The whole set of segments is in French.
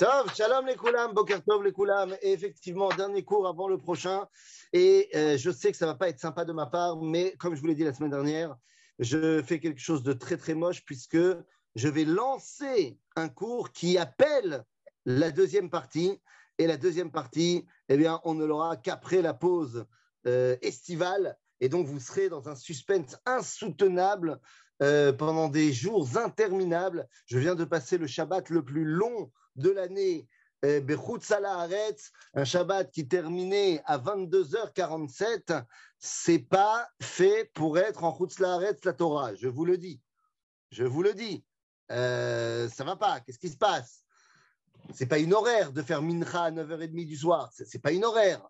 Tov, shalom les koulam, boker tov les koulam. Et effectivement, dernier cours avant le prochain. Et euh, je sais que ça va pas être sympa de ma part, mais comme je vous l'ai dit la semaine dernière, je fais quelque chose de très très moche puisque je vais lancer un cours qui appelle la deuxième partie. Et la deuxième partie, eh bien, on ne l'aura qu'après la pause euh, estivale. Et donc, vous serez dans un suspense insoutenable euh, pendant des jours interminables. Je viens de passer le Shabbat le plus long de l'année, euh, un Shabbat qui terminait à 22h47, c'est pas fait pour être en Chutz la Torah, je vous le dis. Je vous le dis. Euh, ça va pas. Qu'est-ce qui se passe? C'est pas une horaire de faire mincha à 9h30 du soir. C'est pas une horaire.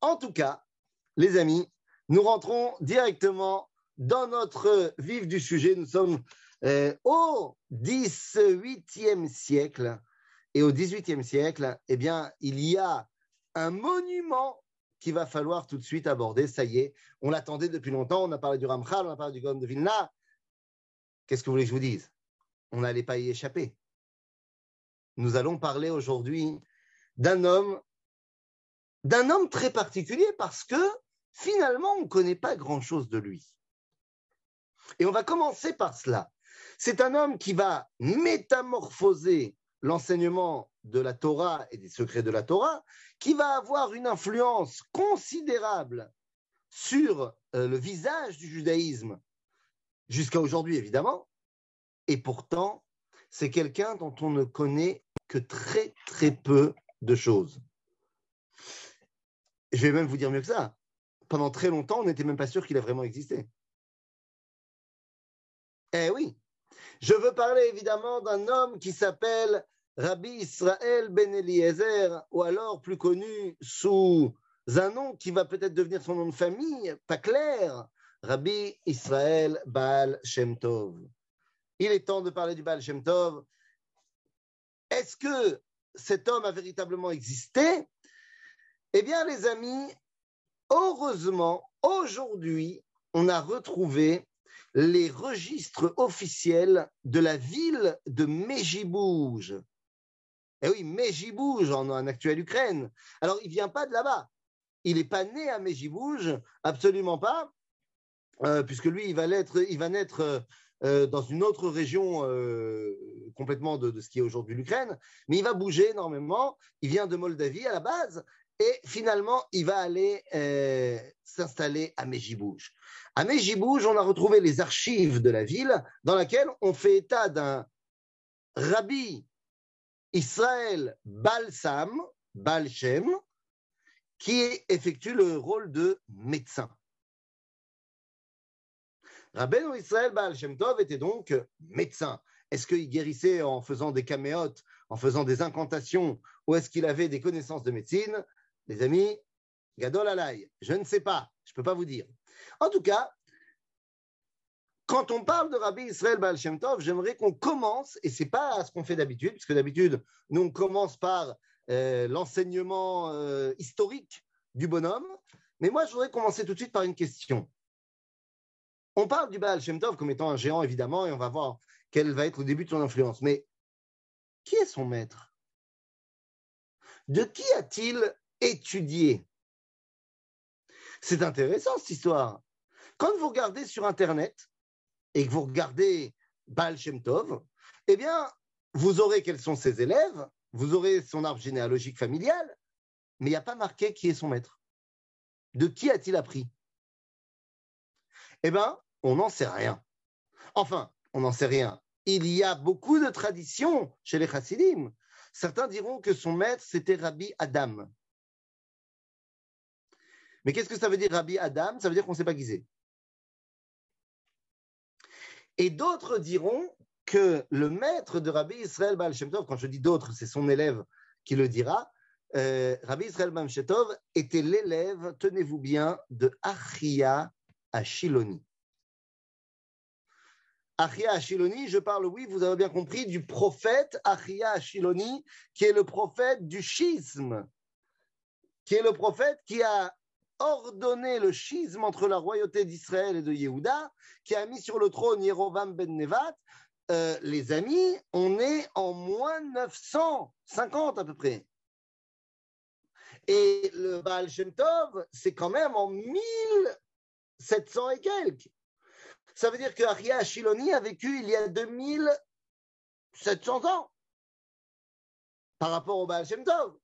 En tout cas, les amis, nous rentrons directement dans notre vif du sujet. Nous sommes euh, au 18e siècle. Et au XVIIIe siècle, eh bien, il y a un monument qu'il va falloir tout de suite aborder. Ça y est, on l'attendait depuis longtemps. On a parlé du Ramchal, on a parlé du Gaon de Vilna. Qu'est-ce que vous voulez que je vous dise? On n'allait pas y échapper. Nous allons parler aujourd'hui d'un homme, d'un homme très particulier parce que finalement, on ne connaît pas grand-chose de lui. Et on va commencer par cela. C'est un homme qui va métamorphoser l'enseignement de la Torah et des secrets de la Torah, qui va avoir une influence considérable sur euh, le visage du judaïsme, jusqu'à aujourd'hui évidemment, et pourtant, c'est quelqu'un dont on ne connaît que très très peu de choses. Je vais même vous dire mieux que ça. Pendant très longtemps, on n'était même pas sûr qu'il a vraiment existé. Eh oui, je veux parler évidemment d'un homme qui s'appelle Rabbi Israël Ben Eliezer, ou alors plus connu sous un nom qui va peut-être devenir son nom de famille, pas clair, Rabbi Israël Baal Shem Tov. Il est temps de parler du Baal Shem Tov. Est-ce que cet homme a véritablement existé? Eh bien, les amis, heureusement, aujourd'hui, on a retrouvé les registres officiels de la ville de Mejibouj. Eh oui, Mejibouj en, en actuelle Ukraine. Alors, il vient pas de là-bas. Il n'est pas né à Mejibouj, absolument pas, euh, puisque lui, il va, il va naître euh, euh, dans une autre région complètement de, ce qui est aujourd'hui l'Ukraine, mais il va bouger énormément. Il vient de Moldavie à la base, et finalement, il va aller s'installer à Mejibouj. À Mejibouj, on a retrouvé les archives de la ville dans laquelle on fait état d'un rabbi Israël Balsam, Balshem, qui effectue le rôle de médecin. Rabbeinu Israël Baal Tov était donc médecin. Est-ce qu'il guérissait en faisant des caméotes, en faisant des incantations, ou est-ce qu'il avait des connaissances de médecine? Les amis, Gadol Alay, je ne sais pas, je ne peux pas vous dire. En tout cas, quand on parle de Rabbi Israël Baal Shem Tov, j'aimerais qu'on commence, et c'est pas ce qu'on fait d'habitude, puisque d'habitude, nous, on commence par euh, l'enseignement euh, historique du bonhomme, mais moi, je voudrais commencer tout de suite par une question. On parle du Baal Shem Tov comme étant un géant, évidemment, et on va voir quel va être le début de son influence. Mais qui est son maître? De qui a-t-il étudié? C'est intéressant, cette histoire. Quand vous regardez sur Internet, et que vous regardez Baal Shem Tov, eh bien, vous aurez quels sont ses élèves, vous aurez son arbre généalogique familial, mais il n'y a pas marqué qui est son maître. De qui a-t-il appris? Eh bien, on n'en sait rien. Enfin, on n'en sait rien. Il y a beaucoup de traditions chez les chassidim. Certains diront que son maître, c'était Rabbi Adam. Mais qu'est-ce que ça veut dire Rabbi Adam? Ça veut dire qu'on ne sait pas qui c'est. Et d'autres diront que le maître de Rabbi Israël Baal quand je dis d'autres, c'est son élève qui le dira, euh, Rabbi Israël Baal était l'élève, tenez-vous bien, de Achia Ashiloni. Achia Ashiloni, je parle, oui, vous avez bien compris, du prophète Achia Ashiloni, qui est le prophète du schisme, qui est le prophète qui a ordonné le schisme entre la royauté d'Israël et de Yehuda, qui a mis sur le trône Yerovam ben Nevat, euh, les amis, on est en moins 950 à peu près. Et le Baal Shem Tov, c'est quand même en 1700 et quelques. Ça veut dire que Aria Shiloni a vécu il y a 2700 ans par rapport au Baal Shem Tov.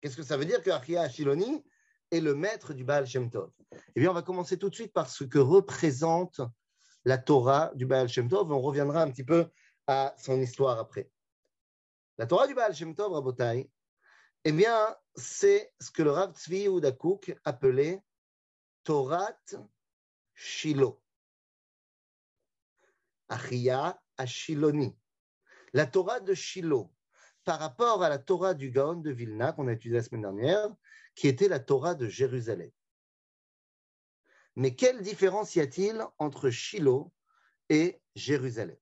Qu'est-ce que ça veut dire que Aria Shiloni est le maître du Baal Shem Tov Eh bien, on va commencer tout de suite par ce que représente la Torah du Baal Shem Tov. On reviendra un petit peu à son histoire après. La Torah du Baal Shem Tov, Rabotai, eh bien, c'est ce que le Rav Tzvi Udakouk appelait Torah Shiloh. Achia Ashiloni. La Torah de Shiloh, par rapport à la Torah du Gaon de Vilna qu'on a étudiée la semaine dernière, qui était la Torah de Jérusalem. Mais quelle différence y a-t-il entre Shiloh et Jérusalem?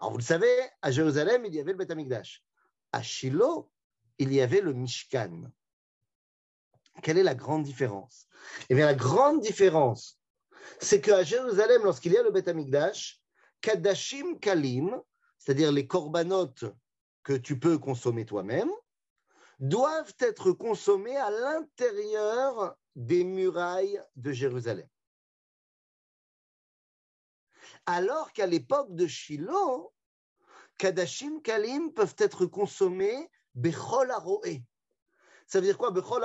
Alors vous le savez, à Jérusalem, il y avait le Beth Amikdash. À Shiloh, il y avait le Mishkan. Quelle est la grande différence? Eh bien, la grande différence, c'est qu'à Jérusalem, lorsqu'il y a le Beth Amikdash, Kadashim Kalim, c'est-à-dire les corbanotes que tu peux consommer toi-même, doivent être consommés à l'intérieur des murailles de Jérusalem. Alors qu'à l'époque de Shiloh, Kadashim Kalim peuvent être consommés Bechol Aroé. Ça veut dire quoi, Bechol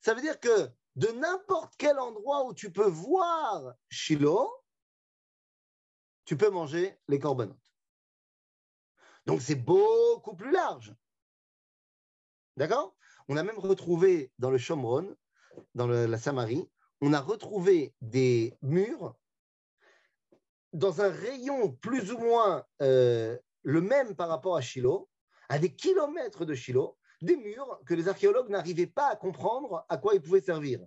Ça veut dire que de n'importe quel endroit où tu peux voir Shiloh, tu peux manger les corbanotes. Donc c'est beaucoup plus large. D'accord? On a même retrouvé dans le Shomron, dans la Samarie, on a retrouvé des murs dans un rayon plus ou moins euh, le même par rapport à Shiloh, à des kilomètres de Shiloh, des murs que les archéologues n'arrivaient pas à comprendre à quoi ils pouvaient servir.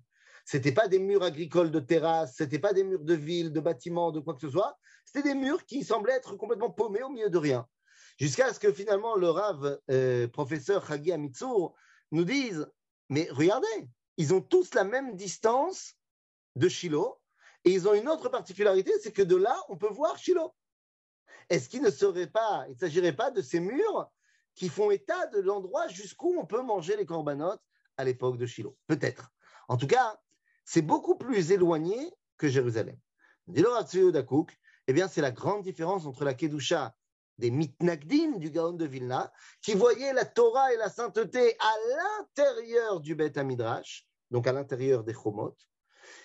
Ce n'étaient pas des murs agricoles de terrasses, ce n'étaient pas des murs de villes, de bâtiments, de quoi que ce soit. C'était des murs qui semblaient être complètement paumés au milieu de rien. Jusqu'à ce que finalement le Rav, euh, professeur Hagi Amitsour, nous dise Mais regardez, ils ont tous la même distance de Shiloh, et ils ont une autre particularité, c'est que de là, on peut voir Shiloh. Est-ce qu'il ne serait pas, il ne s'agirait pas de ces murs qui font état de l'endroit jusqu'où on peut manger les corbanotes à l'époque de Shiloh? Peut-être. En tout cas, c'est beaucoup plus éloigné que Jérusalem. Dakouk, eh bien, c'est la grande différence entre la Kedusha des mitnagdim du Gaon de Vilna, qui voyaient la Torah et la sainteté à l'intérieur du Beth Amidrash, donc à l'intérieur des Chomot,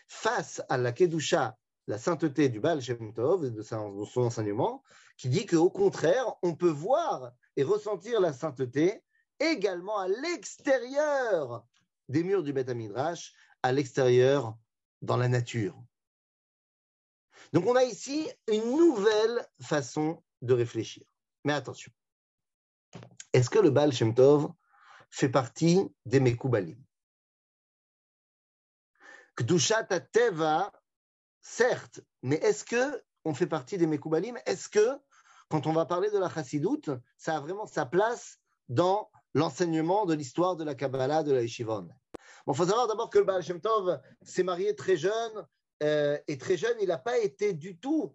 face à la Kedusha, la sainteté du Baal Shem Tov, de son enseignement, qui dit qu'au contraire, on peut voir et ressentir la sainteté également à l'extérieur des murs du Beth Amidrash, à l'extérieur dans la nature. Donc on a ici une nouvelle façon de réfléchir. Mais attention, est-ce que le Baal Shem Tov fait partie des Mekoubalim? Kdushat Teva, certes, mais est-ce que on fait partie des Mekoubalim? Est-ce que, quand on va parler de la Chassidoute, ça a vraiment sa place dans l'enseignement de l'histoire de la Kabbalah, de la Yeshivon? Il faut savoir d'abord que le Baal Shem Tov s'est marié très jeune, euh, et très jeune, il n'a pas été du tout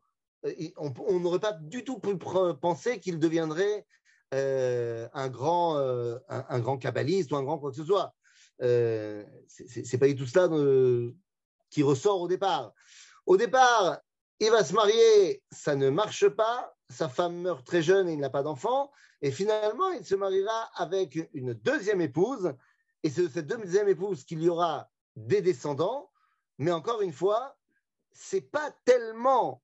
on n'aurait pas du tout pu penser qu'il deviendrait euh, un, grand, euh, un, grand kabbaliste ou un grand quoi que ce soit. Euh, c'est pas du tout cela qui ressort au départ. Au départ, il va se marier, ça ne marche pas, sa femme meurt très jeune et il n'a pas d'enfant, et finalement, il se mariera avec une deuxième épouse, et c'est de cette deuxième épouse qu'il y aura des descendants, mais encore une fois, c'est pas tellement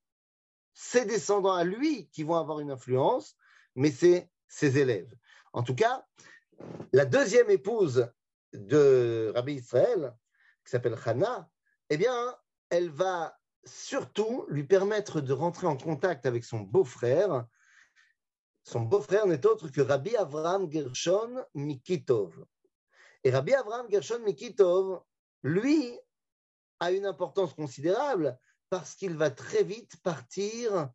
ses descendants à lui qui vont avoir une influence, mais c'est ses élèves. En tout cas, la deuxième épouse de Rabbi Israël, qui s'appelle Hannah, eh bien, elle va surtout lui permettre de rentrer en contact avec son beau-frère. Son beau-frère n'est autre que Rabbi Avraham Gershon Mikitov. Et Rabbi Avraham Gershon Mikitov, lui, a une importance considérable parce qu'il va très vite partir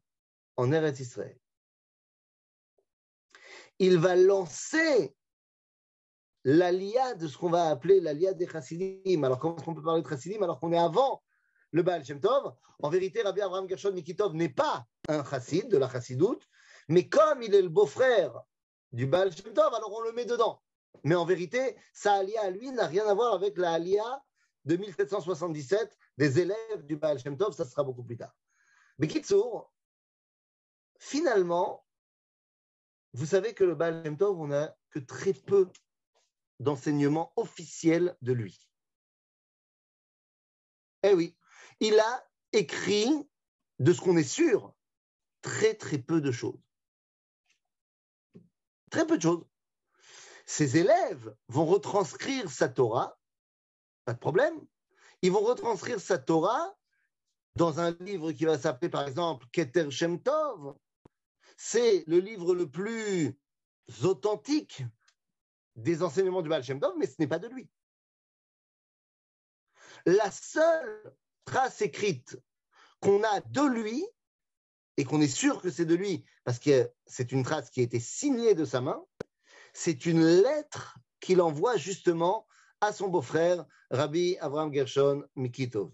en Eretz Israël. Il va lancer l'alia de ce qu'on va appeler l'alia des chassidim. Alors, comment est-ce qu'on peut parler de chassidim alors qu'on est avant le Baal Shem Tov? En vérité, Rabbi Abraham Gershon Mikitov n'est pas un chassid de la chassidoute, Mais comme il est le beau-frère du Baal Shem Tov, alors on le met dedans. Mais en vérité, sa alia à lui n'a rien à voir avec la alia de 1777 des élèves du Baal Shem Tov, ça sera beaucoup plus tard. Mais Kitsour, finalement, vous savez que le Baal Shem Tov, on n'a que très peu d'enseignements officiels de lui. Eh oui, il a écrit, de ce qu'on est sûr, très très peu de choses. Très peu de choses. Ses élèves vont retranscrire sa Torah, pas de problème. Ils vont retranscrire sa Torah dans un livre qui va s'appeler par exemple Keter Shem Tov. C'est le livre le plus authentique des enseignements du Baal Shem Tov, mais ce n'est pas de lui. La seule trace écrite qu'on a de lui, et qu'on est sûr que c'est de lui, parce que c'est une trace qui a été signée de sa main, c'est une lettre qu'il envoie justement à son beau-frère, Rabbi Avraham Gershon Mikitov.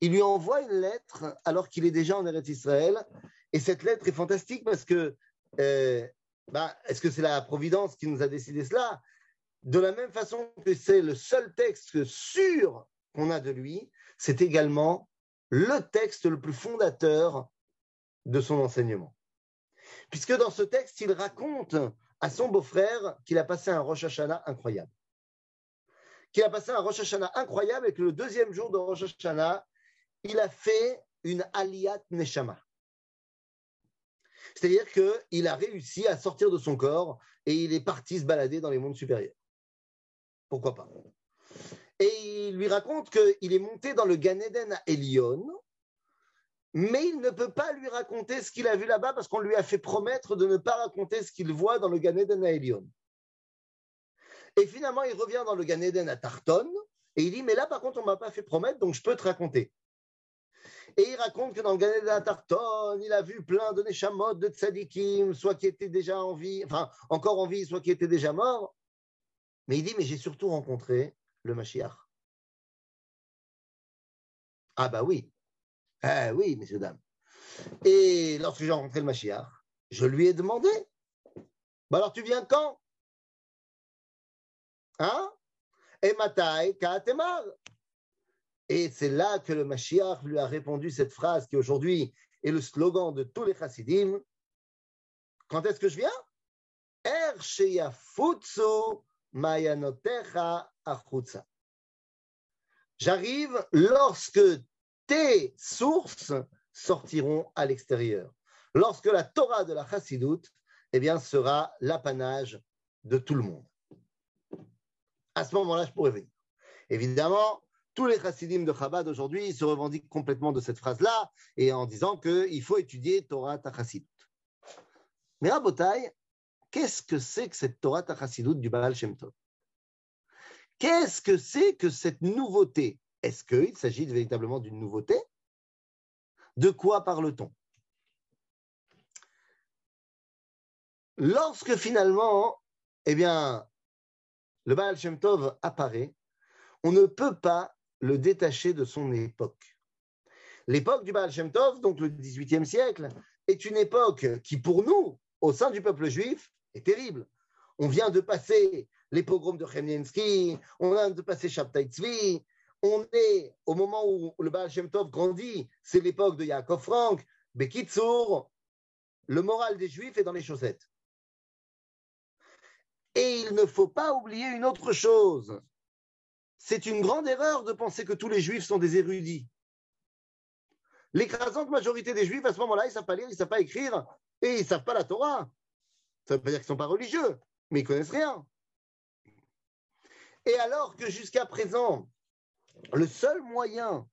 Il lui envoie une lettre alors qu'il est déjà en Eretz Israël, et cette lettre est fantastique parce que, euh, bah, est-ce que c'est la Providence qui nous a décidé cela? De la même façon que c'est le seul texte sûr qu'on a de lui, c'est également le texte le plus fondateur de son enseignement. Puisque dans ce texte, il raconte à son beau-frère qu'il a passé un Rosh Hashanah incroyable. Qu'il a passé un Rosh Hashanah incroyable et que le deuxième jour de Rosh Hashanah, il a fait une Aliyat Neshama. C'est-à-dire qu'il a réussi à sortir de son corps et il est parti se balader dans les mondes supérieurs. Pourquoi pas? Et il lui raconte qu'il est monté dans le Gan Eden à Elion, mais il ne peut pas lui raconter ce qu'il a vu là-bas parce qu'on lui a fait promettre de ne pas raconter ce qu'il voit dans le Gan Eden à Elion. Et finalement, il revient dans le Gan Eden à Tarton et il dit Mais là, par contre, on ne m'a pas fait promettre, donc je peux te raconter. Et il raconte que dans le Gan Eden à Tarton, il a vu plein de Neshamot, de Tzadikim, soit qui étaient déjà en vie, enfin encore en vie, soit qui étaient déjà morts. Mais il dit Mais j'ai surtout rencontré le Mashiach. Ah, bah oui, ah oui, messieurs, dames. Et lorsque j'ai rencontré le Mashiach, je lui ai demandé bah alors tu viens quand? Hein? Et c'est là que le Mashiach lui a répondu cette phrase qui aujourd'hui est le slogan de tous les chassidim. Quand est-ce que je viens? Er mayanotecha achutza. J'arrive lorsque tes sources sortiront à l'extérieur. Lorsque la Torah de la Chassidoute eh bien, sera l'apanage de tout le monde. À ce moment-là, je pourrais venir. Évidemment, tous les chassidim de Chabad aujourd'hui se revendiquent complètement de cette phrase-là et en disant qu'il faut étudier Torah Tachassidut. Mais Rabotai, qu'est-ce que c'est que cette Torah Tachassidut du Baal Shem Tov? Qu'est-ce que c'est que cette nouveauté? Est-ce qu'il s'agit véritablement d'une nouveauté? De quoi parle-t-on? Lorsque finalement, eh bien, le Baal Shem Tov apparaît, on ne peut pas le détacher de son époque. L'époque du Baal Shem Tov, donc le XVIIIe siècle, est une époque qui, pour nous, au sein du peuple juif, est terrible. On vient de passer les pogroms de Chemniensky, on vient de passer Shabtai Tzvi, on est au moment où le Baal Shem Tov grandit, c'est l'époque de Yaakov Frank, Bekitsour, le moral des Juifs est dans les chaussettes. Et il ne faut pas oublier une autre chose. C'est une grande erreur de penser que tous les Juifs sont des érudits. L'écrasante majorité des Juifs, à ce moment-là, ils ne savent pas lire, ils ne savent pas écrire, et ils ne savent pas la Torah. Ça ne veut pas dire qu'ils ne sont pas religieux, mais ils ne connaissent rien. Et alors que jusqu'à présent, le seul moyen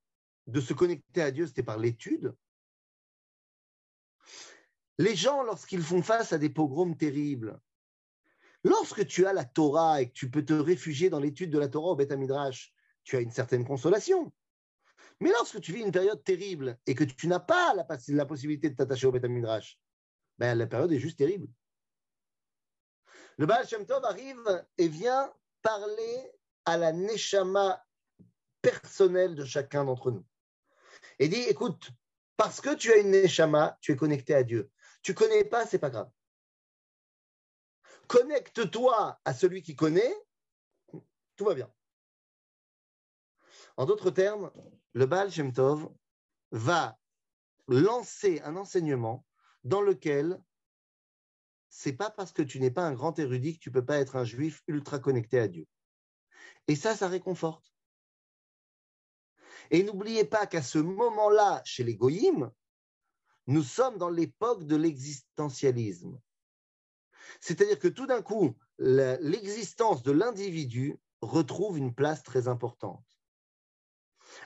de se connecter à Dieu, c'était par l'étude. Les gens, lorsqu'ils font face à des pogroms terribles, lorsque tu as la Torah et que tu peux te réfugier dans l'étude de la Torah au Beth Midrash, tu as une certaine consolation. Mais lorsque tu vis une période terrible et que tu n'as pas la, possibilité de t'attacher au Beth Midrash, ben, la période est juste terrible. Le Baal Shem Tov arrive et vient parler à la Neshama personnel de chacun d'entre nous. Et dit, écoute, parce que tu as une neshama, tu es connecté à Dieu. Tu connais pas, c'est pas grave. Connecte-toi à celui qui connaît, tout va bien. En d'autres termes, le Baal Shem Tov va lancer un enseignement dans lequel c'est pas parce que tu n'es pas un grand érudit que tu peux pas être un juif ultra connecté à Dieu. Et ça, ça réconforte. Et n'oubliez pas qu'à ce moment-là, chez les goyim, nous sommes dans l'époque de l'existentialisme. C'est-à-dire que tout d'un coup, l'existence de l'individu retrouve une place très importante.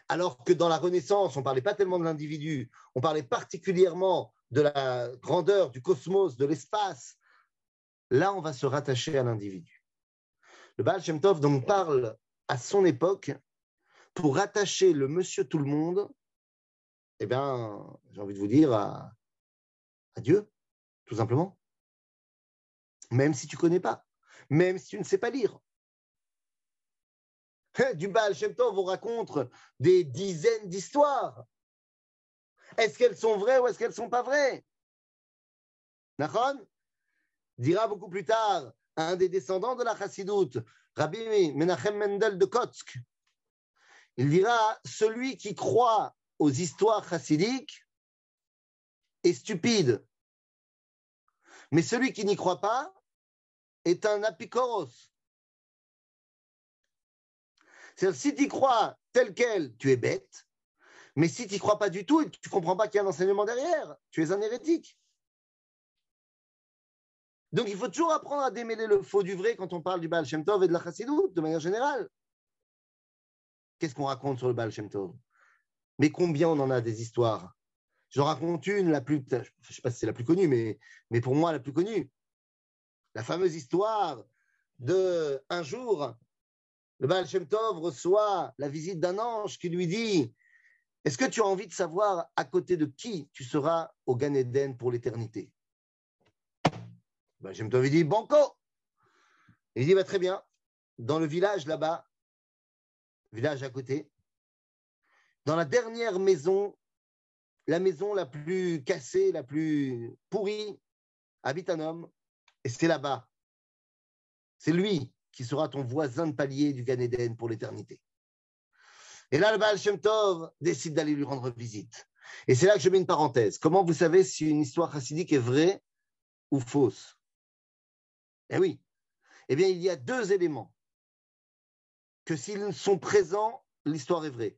Alors que dans la Renaissance, on ne parlait pas tellement de l'individu, on parlait particulièrement de la grandeur du cosmos, de l'espace. Là, on va se rattacher à l'individu. Le Baal Shem Tov donc parle à son époque pour rattacher le monsieur tout le monde, eh bien, j'ai envie de vous dire, à, à Dieu, tout simplement. Même si tu ne connais pas, même si tu ne sais pas lire. Du Baal Shem Tov vous raconte des dizaines d'histoires. Est-ce qu'elles sont vraies ou est-ce qu'elles ne sont pas vraies? Nachon dira beaucoup plus tard un des descendants de la Chassidoute, Rabbi Menachem Mendel de Kotsk. Il dira Celui qui croit aux histoires chassidiques est stupide. Mais celui qui n'y croit pas est un apicoros. C'est-à-dire, si tu crois tel quel, tu es bête. Mais si tu n'y crois pas du tout et que tu comprends pas qu'il y a un enseignement derrière, tu es un hérétique. Donc il faut toujours apprendre à démêler le faux du vrai quand on parle du Baal Shem Tov et de la Chassidut, de manière générale. Qu'est-ce qu'on raconte sur le Baal Shem Tov? Mais combien on en a des histoires? Je raconte une, la plus, je ne sais pas si c'est la plus connue, mais, mais pour moi la plus connue. La fameuse histoire de un jour, le Baal reçoit la visite d'un ange qui lui dit Est-ce que tu as envie de savoir à côté de qui tu seras au Gan Eden pour l'éternité? Baal Shem Tov dit Banco! Il dit bah, Très bien, dans le village là-bas, village à côté, dans la dernière maison, la maison la plus cassée, la plus pourrie, habite un homme, et c'est là-bas. C'est lui qui sera ton voisin de palier du Gan Eden pour l'éternité. Et là, le Baal Shem Tov décide d'aller lui rendre visite. Et c'est là que je mets une parenthèse. Comment vous savez si une histoire chassidique est vraie ou fausse? Eh oui. Eh bien, il y a deux éléments que s'ils sont présents, l'histoire est vraie.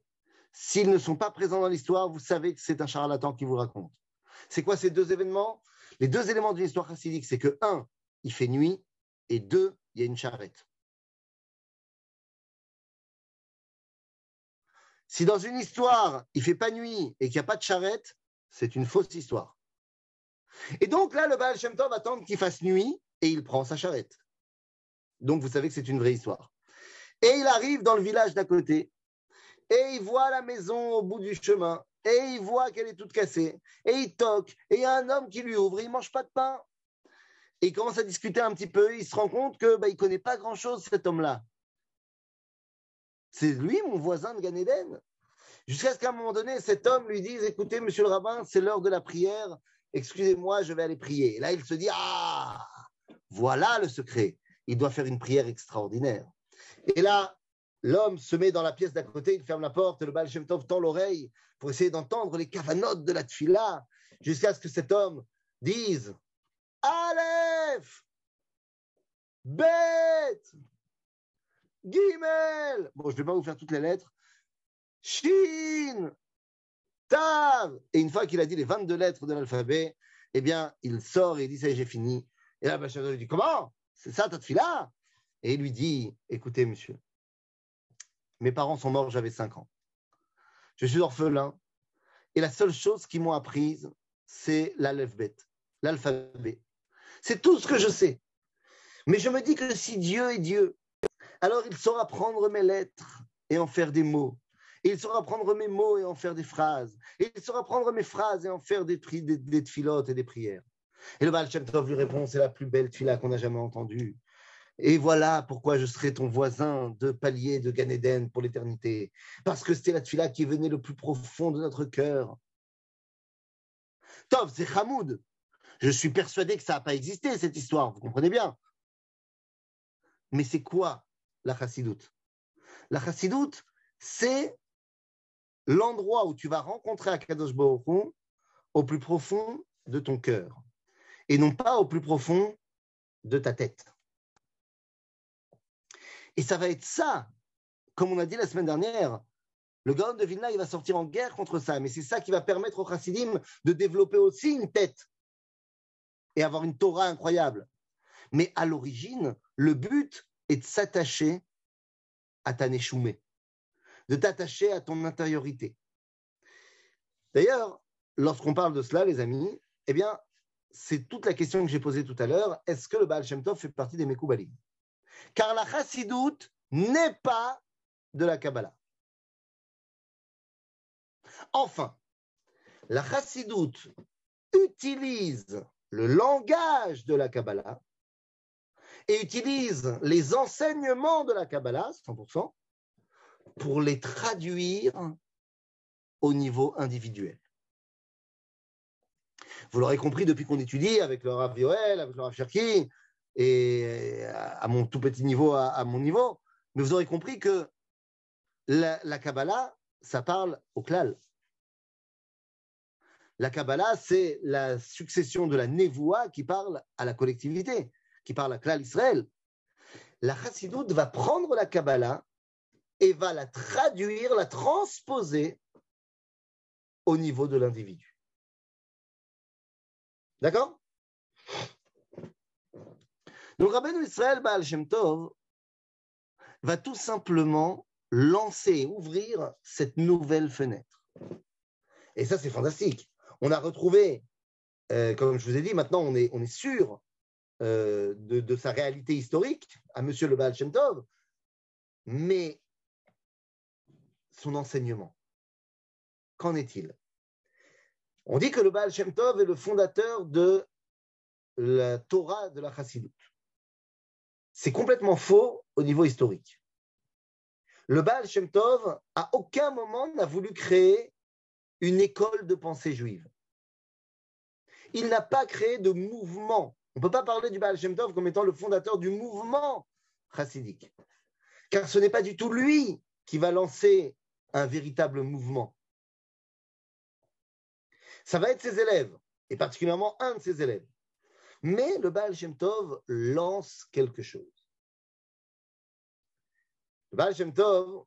S'ils ne sont pas présents dans l'histoire, vous savez que c'est un charlatan qui vous raconte. C'est quoi ces deux événements? Les deux éléments d'une histoire chassidique, c'est que, un, il fait nuit, et deux, il y a une charrette. Si dans une histoire, il fait pas nuit et qu'il n'y a pas de charrette, c'est une fausse histoire. Et donc là, le Baal Shem Tov attend qu'il fasse nuit et il prend sa charrette. Donc vous savez que c'est une vraie histoire. Et il arrive dans le village d'à côté et il voit la maison au bout du chemin et il voit qu'elle est toute cassée et il toque et il y a un homme qui lui ouvre, il mange pas de pain et il commence à discuter un petit peu. Il se rend compte que bah, il connaît pas grand chose cet homme-là. C'est lui mon voisin de Gan Eden. Jusqu'à ce qu'à un moment donné, cet homme lui dise Écoutez, monsieur le rabbin, c'est l'heure de la prière. Excusez-moi, je vais aller prier. Et là, il se dit Ah, voilà le secret. Il doit faire une prière extraordinaire. Et là, l'homme se met dans la pièce d'à côté, il ferme la porte, le Baal Shem Tov tend l'oreille pour essayer d'entendre les cavanotes de la tfila, jusqu'à ce que cet homme dise Aleph, Bet, Gimel. Bon, je ne vais pas vous faire toutes les lettres. Shin, Tav. Et une fois qu'il a dit les 22 lettres de l'alphabet, eh bien, il sort et il dit Ça y est, j'ai fini. Et là, Bachar lui dit Comment? C'est ça ta tefila Et il lui dit Écoutez, monsieur, mes parents sont morts, j'avais 5 ans. Je suis orphelin. Et la seule chose qu'ils m'ont apprise, c'est l'alphabet, l'alphabet. C'est tout ce que je sais. Mais je me dis que si Dieu est Dieu, alors il saura prendre mes lettres et en faire des mots. Il saura prendre mes mots et en faire des phrases. Il saura prendre mes phrases et en faire des, des, des et des prières. Et le Baal Tov lui répond, c'est la plus belle tfila qu'on a jamais entendue. Et voilà pourquoi je serai ton voisin de palier de Gan Eden pour l'éternité. Parce que c'était la tfila qui venait le plus profond de notre cœur. Tov, c'est Hamoud. Je suis persuadé que ça n'a pas existé, cette histoire, vous comprenez bien. Mais c'est quoi la chassidoute? La chassidoute, c'est l'endroit où tu vas rencontrer Akadosh Baruch au plus profond de ton cœur et non pas au plus profond de ta tête. Et ça va être ça, comme on a dit la semaine dernière, le Gaon de Vilna, il va sortir en guerre contre ça, mais c'est ça qui va permettre au Chassidim de développer aussi une tête et avoir une Torah incroyable. Mais à l'origine, le but est de s'attacher à ta Neshumé, de t'attacher à ton intériorité. D'ailleurs, lorsqu'on parle de cela, les amis, eh bien, c'est toute la question que j'ai posée tout à l'heure. Est-ce que le Baal Shem Tov fait partie des Mekoubalim? Car la chassidoute n'est pas de la Kabbalah. Enfin, la chassidoute utilise le langage de la Kabbalah et utilise les enseignements de la Kabbalah, 100%, pour les traduire au niveau individuel. Vous l'aurez compris depuis qu'on étudie avec le Rav Yoel, avec le Rav Cherki, et à mon tout petit niveau, à, mon niveau, mais vous aurez compris que la, Kabbalah, ça parle au klal. La Kabbalah, c'est la succession de la Nevoa qui parle à la collectivité, qui parle à klal Israël. La Chassidoute va prendre la Kabbalah et va la traduire, la transposer au niveau de l'individu. D'accord? Donc Rabbeinu Israël Baal Shem Tov va tout simplement lancer, ouvrir cette nouvelle fenêtre. Et ça, c'est fantastique. On a retrouvé, euh, comme je vous ai dit, maintenant on est, sûr euh, de, sa réalité historique à Monsieur le Baal Shem Tov, mais son enseignement, qu'en est-il? On dit que le Baal Shem Tov est le fondateur de la Torah de la Chassidut. C'est complètement faux au niveau historique. Le Baal Shem Tov, à aucun moment, n'a voulu créer une école de pensée juive. Il n'a pas créé de mouvement. On ne peut pas parler du Baal Shem Tov comme étant le fondateur du mouvement chassidique. Car ce n'est pas du tout lui qui va lancer un véritable mouvement ça va être ses élèves, et particulièrement un de ses élèves. Mais le Baal Shem Tov lance quelque chose. Le Baal Shem Tov,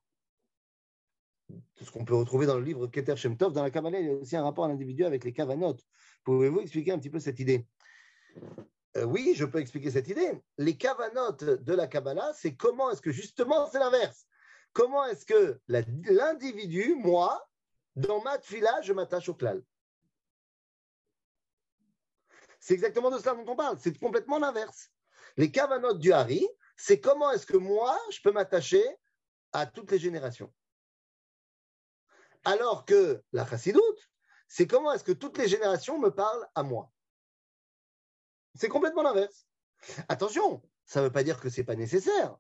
ce qu'on peut retrouver dans le livre Keter Shem Tov, dans la Kabbalah, il y a aussi un rapport à l'individu avec les Kavanot. Pouvez-vous expliquer un petit peu cette idée? Euh, Oui, je peux expliquer cette idée. Les Kavanot de la Kabbalah, c'est comment est-ce que justement c'est l'inverse. Comment est-ce que l'individu, moi, dans ma tfila, je m'attache au klal? C'est exactement de cela dont on parle. C'est complètement l'inverse. Les cavanotes du Hari, c'est comment est-ce que moi, je peux m'attacher à toutes les générations. Alors que la chassidoute, c'est comment est-ce que toutes les générations me parlent à moi? C'est complètement l'inverse. Attention, ça ne veut pas dire que ce n'est pas nécessaire.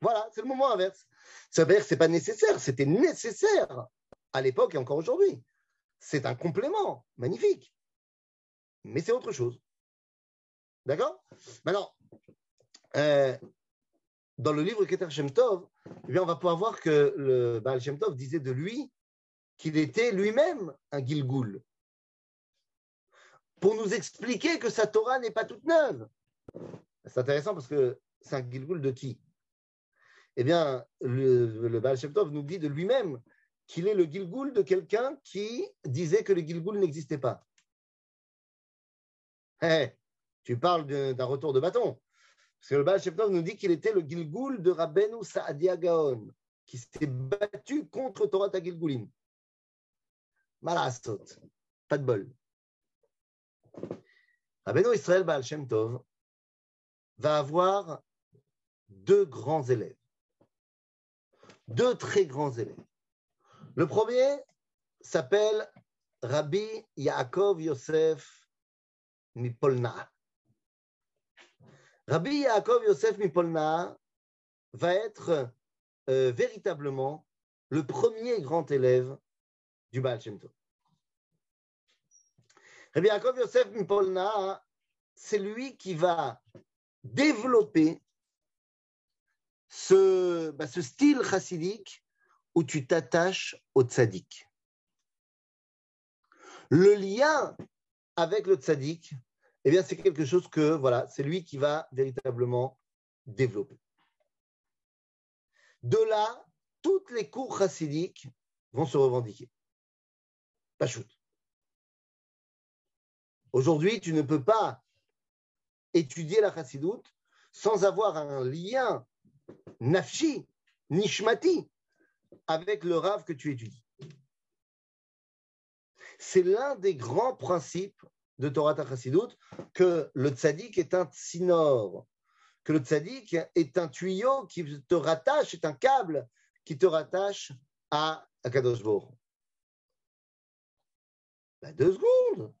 Voilà, c'est le moment inverse. Ça veut dire que ce n'est pas nécessaire, c'était nécessaire à l'époque et encore aujourd'hui. C'est un complément magnifique mais c'est autre chose. D'accord? Maintenant, dans le livre Keter Shem Tov, eh bien, on va pouvoir voir que le Baal Shem Tov disait de lui qu'il était lui-même un Gilgoul. Pour nous expliquer que sa Torah n'est pas toute neuve. C'est intéressant parce que c'est un Gilgoul de qui? Eh bien, le, Baal Shem Tov nous dit de lui-même qu'il est le Gilgoul de quelqu'un qui disait que le Gilgoul n'existait pas. Eh, tu parles d'un retour de bâton. Parce que le Baal Shem nous dit qu'il était le Gilgoul de Rabbeinu Saadia Gaon, qui s'est battu contre Torah Gilgoulim. Malastot. Pas de bol. Rabbeinu Israël Baal Shem Tov va avoir deux grands élèves. Deux très grands élèves. Le premier s'appelle Rabbi Yaakov Yosef Mipolna. Rabbi Yaakov Yosef Mipolna va être euh, véritablement le premier grand élève du Baal. Rabbi Yaakov Yosef Mipolna, c'est lui qui va développer ce, bah, ce style chassidique où tu t'attaches au tzaddik. Le lien avec le tzaddik, eh bien, c'est quelque chose que, voilà, c'est lui qui va véritablement développer. De là, toutes les cours chassidiques vont se revendiquer. Pas shoot. Aujourd'hui, tu ne peux pas étudier la chassidoute sans avoir un lien nafshi, nishmati, avec le rave que tu étudies. C'est l'un des grands principes de Torah Chassidoute que le tzaddik est un tsinor, que le tzaddik est un tuyau qui te rattache, est un câble qui te rattache à Akadosh. Bah, deux secondes.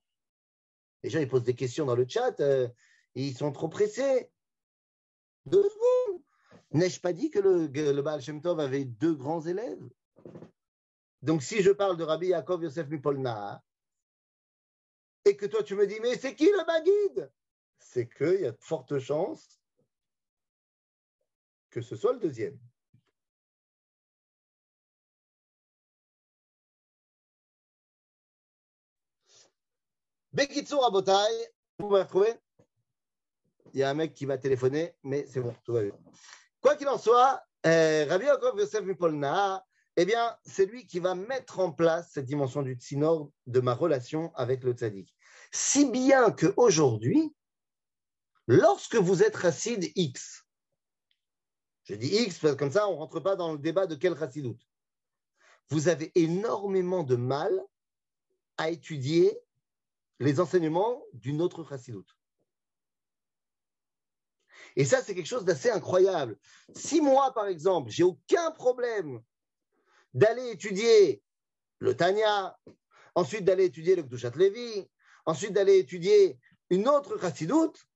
Les gens ils posent des questions dans le chat, euh, ils sont trop pressés. Deux secondes. N'ai-je pas dit que le, le Baal Shem Tov avait deux grands élèves? Donc, si je parle de Rabbi Yaakov Yosef Mipolna, et que toi tu me dis, mais c'est qui le Maguide C'est qu'il y a de fortes chances que ce soit le deuxième. Bekitsu Rabotai, vous m'avez retrouvé? Il y a un mec qui va téléphoner, mais c'est bon, tout va bien. Quoi qu'il en soit, euh, Rabbi Yaakov Yosef Mipolna, eh bien, c'est lui qui va mettre en place cette dimension du tsinor de ma relation avec le tzaddik. Si bien qu'aujourd'hui, lorsque vous êtes racide X, je dis X parce que comme ça, on ne rentre pas dans le débat de quel racidoute, vous avez énormément de mal à étudier les enseignements d'une autre chassidoute. Et ça, c'est quelque chose d'assez incroyable. Si moi, par exemple, j'ai aucun problème d'aller étudier le Tanya, ensuite d'aller étudier le Kdushat Levi, ensuite d'aller étudier une autre chassidoute,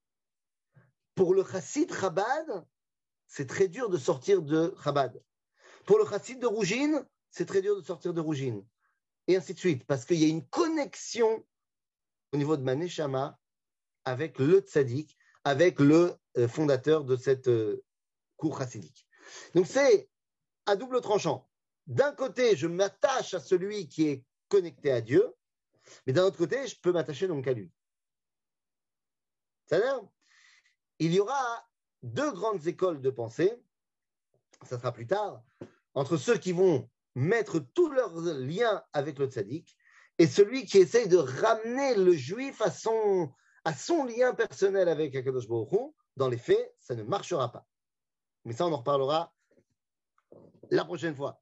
pour le chassid Chabad, c'est très dur de sortir de Chabad. Pour le chassid de Rougine, c'est très dur de sortir de Rougine. Et ainsi de suite, parce qu'il y a une connexion au niveau de Maneshama avec le tzaddik, avec le euh, fondateur de cette euh, cour chassidique. Donc c'est à double tranchant. D'un côté, je m'attache à celui qui est connecté à Dieu, mais d'un autre côté, je peux m'attacher donc à lui. C'est-à-dire, il y aura deux grandes écoles de pensée, ça sera plus tard, entre ceux qui vont mettre tous leurs liens avec le tzaddik et celui qui essaye de ramener le juif à son, lien personnel avec Akadosh Baruch dans les faits, ça ne marchera pas. Mais ça, on en reparlera la prochaine fois.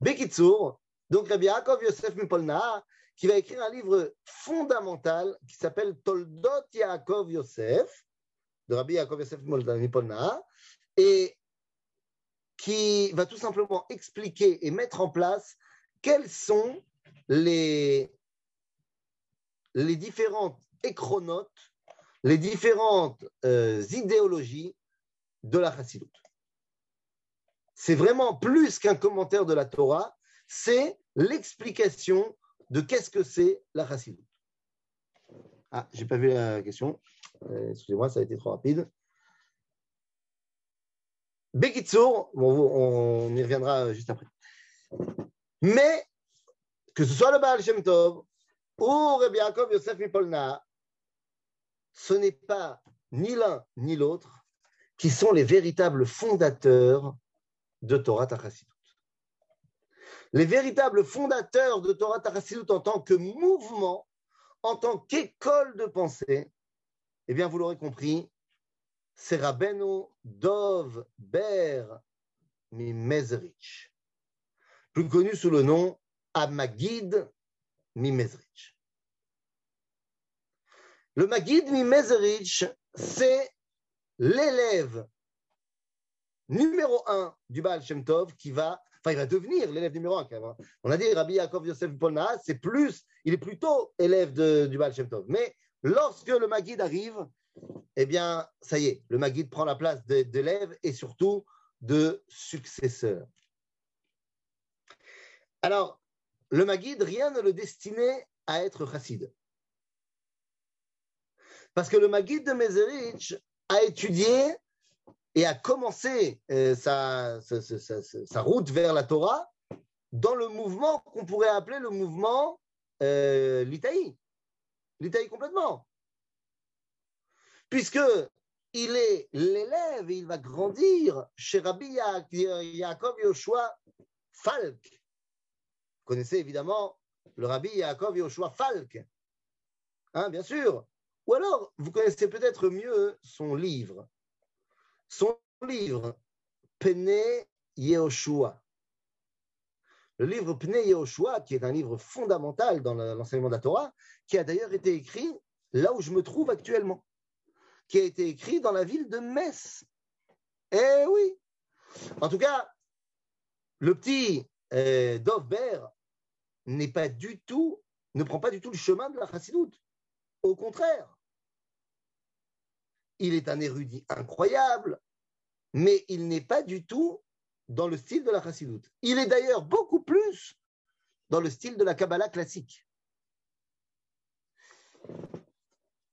Bekitsur, donc Rabbi Yaakov Yosef Mipolna, qui va écrire un livre fondamental qui s'appelle Toldot Yaakov Yosef, de Rabbi Yaakov Yosef Mipolna, et qui va tout simplement expliquer et mettre en place quels sont les, les différentes échronotes, les différentes euh, idéologies de la Chassidut. C'est vraiment plus qu'un commentaire de la Torah, c'est l'explication de qu'est-ce que c'est la Chassidut. Ah, j'ai pas vu la question. Euh, excusez-moi, ça a été trop rapide. Bekitsur, on y reviendra juste après. Mais que ce soit le Baal Shem Tov ou Rabbi Yaakov Yosef Mipolna, ce n'est pas ni l'un ni l'autre qui sont les véritables fondateurs de Torah Tachassidut. Les véritables fondateurs de Torah Tachassidut en tant que mouvement, en tant qu'école de pensée, eh bien, vous l'aurez compris, c'est Rabbeinu Dov Ber Mimezrich, plus connu sous le nom Amagid Mimezrich. Le Magid Mimezrich, c'est l'élève numéro un du Baal Shem Tov qui va, enfin, il va devenir l'élève numéro un. On a dit Rabbi Yaakov Yosef Polna, c'est plus, il est plutôt élève du Baal. Mais lorsque le Magid arrive, eh bien, ça y est, le Magid prend la place d'élève et surtout de successeur. Alors, le Magid, rien ne le destinait à être chassid. Parce que le Maguide de Mezerich a étudié et a commencé euh, sa, route vers la Torah dans le mouvement qu'on pourrait appeler le mouvement euh, l'Itaï. L'Itaï complètement. Puisque il est l'élève et il va grandir chez Rabbi Yaakov Yoshua Falk. Vous connaissez évidemment le Rabbi Yaakov Yoshua Falk. Hein, bien sûr. Ou alors, vous connaissez peut-être mieux son livre. Son livre, Pene Yehoshua. Le livre Pene Yehoshua, qui est un livre fondamental dans l'enseignement de la Torah, qui a d'ailleurs été écrit là où je me trouve actuellement, qui a été écrit dans la ville de Metz. Eh oui En tout cas, le petit euh, Dovber n'est pas du tout, ne prend pas du tout le chemin de la chassidoute. Au contraire, il est un érudit incroyable, mais il n'est pas du tout dans le style de la chassidoute. Il est d'ailleurs beaucoup plus dans le style de la Kabbalah classique.